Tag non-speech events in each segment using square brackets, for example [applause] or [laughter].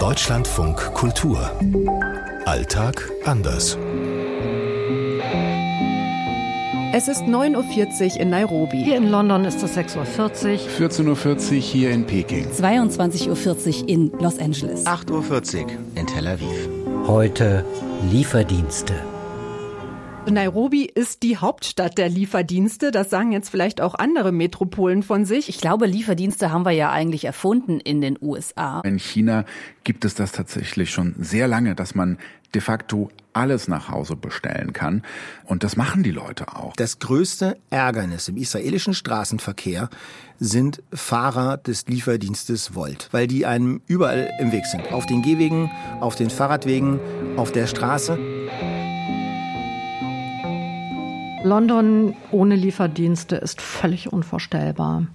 Deutschlandfunk Kultur. Alltag anders. Es ist 9.40 Uhr in Nairobi. Hier in London ist es 6.40 Uhr. 14.40 Uhr hier in Peking. 22.40 Uhr in Los Angeles. 8.40 Uhr in Tel Aviv. Heute Lieferdienste. Nairobi ist die Hauptstadt der Lieferdienste. Das sagen jetzt vielleicht auch andere Metropolen von sich. Ich glaube, Lieferdienste haben wir ja eigentlich erfunden in den USA. In China gibt es das tatsächlich schon sehr lange, dass man de facto alles nach Hause bestellen kann. Und das machen die Leute auch. Das größte Ärgernis im israelischen Straßenverkehr sind Fahrer des Lieferdienstes Volt, weil die einem überall im Weg sind. Auf den Gehwegen, auf den Fahrradwegen, auf der Straße. London ohne Lieferdienste ist völlig unvorstellbar.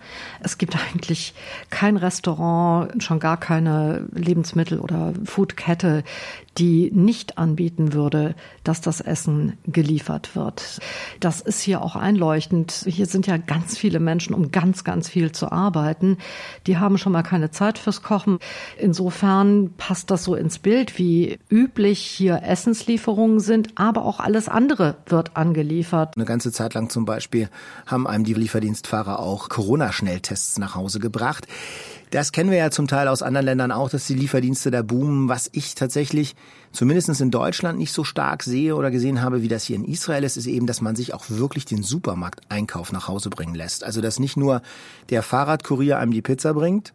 Es gibt eigentlich kein Restaurant, schon gar keine Lebensmittel- oder Foodkette, die nicht anbieten würde, dass das Essen geliefert wird. Das ist hier auch einleuchtend. Hier sind ja ganz viele Menschen, um ganz, ganz viel zu arbeiten. Die haben schon mal keine Zeit fürs Kochen. Insofern passt das so ins Bild, wie üblich hier Essenslieferungen sind, aber auch alles andere wird angeliefert. Eine ganze Zeit lang zum Beispiel haben einem die Lieferdienstfahrer auch Corona-Schnelltests nach Hause gebracht. Das kennen wir ja zum Teil aus anderen Ländern auch, dass die Lieferdienste da boomen. Was ich tatsächlich zumindest in Deutschland nicht so stark sehe oder gesehen habe, wie das hier in Israel ist, ist eben, dass man sich auch wirklich den Supermarkteinkauf nach Hause bringen lässt. Also dass nicht nur der Fahrradkurier einem die Pizza bringt,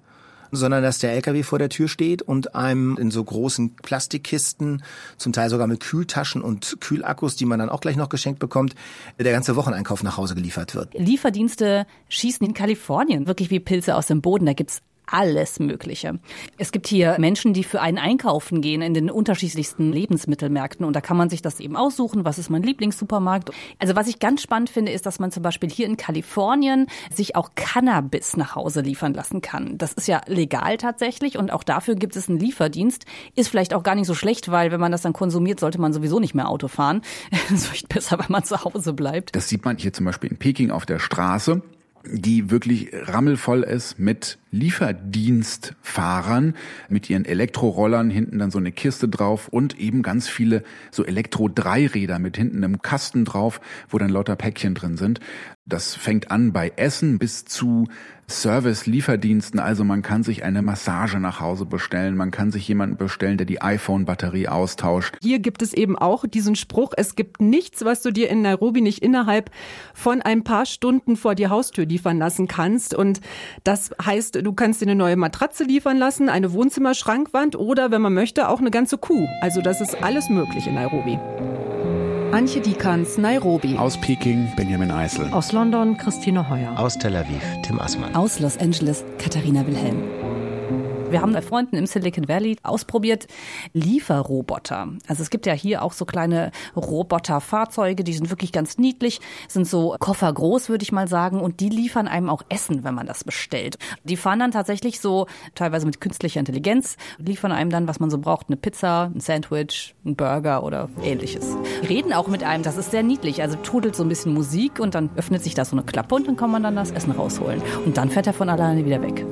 sondern dass der LKW vor der Tür steht und einem in so großen Plastikkisten, zum Teil sogar mit Kühltaschen und Kühlakkus, die man dann auch gleich noch geschenkt bekommt, der ganze Wocheneinkauf nach Hause geliefert wird. Lieferdienste schießen in Kalifornien wirklich wie Pilze aus dem Boden. Da gibt's alles Mögliche. Es gibt hier Menschen, die für einen einkaufen gehen in den unterschiedlichsten Lebensmittelmärkten und da kann man sich das eben aussuchen, was ist mein Lieblingssupermarkt. Also was ich ganz spannend finde, ist, dass man zum Beispiel hier in Kalifornien sich auch Cannabis nach Hause liefern lassen kann. Das ist ja legal tatsächlich und auch dafür gibt es einen Lieferdienst. Ist vielleicht auch gar nicht so schlecht, weil wenn man das dann konsumiert, sollte man sowieso nicht mehr Auto fahren. [laughs] Es ist vielleicht besser, wenn man zu Hause bleibt. Das sieht man hier zum Beispiel in Peking auf der Straße die wirklich rammelvoll ist mit Lieferdienstfahrern mit ihren Elektrorollern, hinten dann so eine Kiste drauf und eben ganz viele so Elektro-Dreiräder mit hinten einem Kasten drauf, wo dann lauter Päckchen drin sind. Das fängt an bei Essen bis zu Service-Lieferdiensten. Also man kann sich eine Massage nach Hause bestellen. Man kann sich jemanden bestellen, der die iPhone-Batterie austauscht. Hier gibt es eben auch diesen Spruch, es gibt nichts, was du dir in Nairobi nicht innerhalb von ein paar Stunden vor die Haustür liefern lassen kannst. Und das heißt, du kannst dir eine neue Matratze liefern lassen, eine Wohnzimmerschrankwand oder, wenn man möchte, auch eine ganze Kuh. Also das ist alles möglich in Nairobi. Antje Dikans, Nairobi. Aus Peking, Benjamin Eisel. Aus London, Christine Heuer. Aus Tel Aviv, Tim Assmann. Aus Los Angeles, Katharina Wilhelm. Wir haben bei Freunden im Silicon Valley ausprobiert Lieferroboter. Also es gibt ja hier auch so kleine Roboterfahrzeuge, die sind wirklich ganz niedlich, sind so koffergroß, würde ich mal sagen, und die liefern einem auch Essen, wenn man das bestellt. Die fahren dann tatsächlich so, teilweise mit künstlicher Intelligenz, liefern einem dann, was man so braucht, eine Pizza, ein Sandwich, ein Burger oder ähnliches. Reden auch mit einem, das ist sehr niedlich, also trudelt so ein bisschen Musik und dann öffnet sich da so eine Klappe und dann kann man dann das Essen rausholen. Und dann fährt er von alleine wieder weg.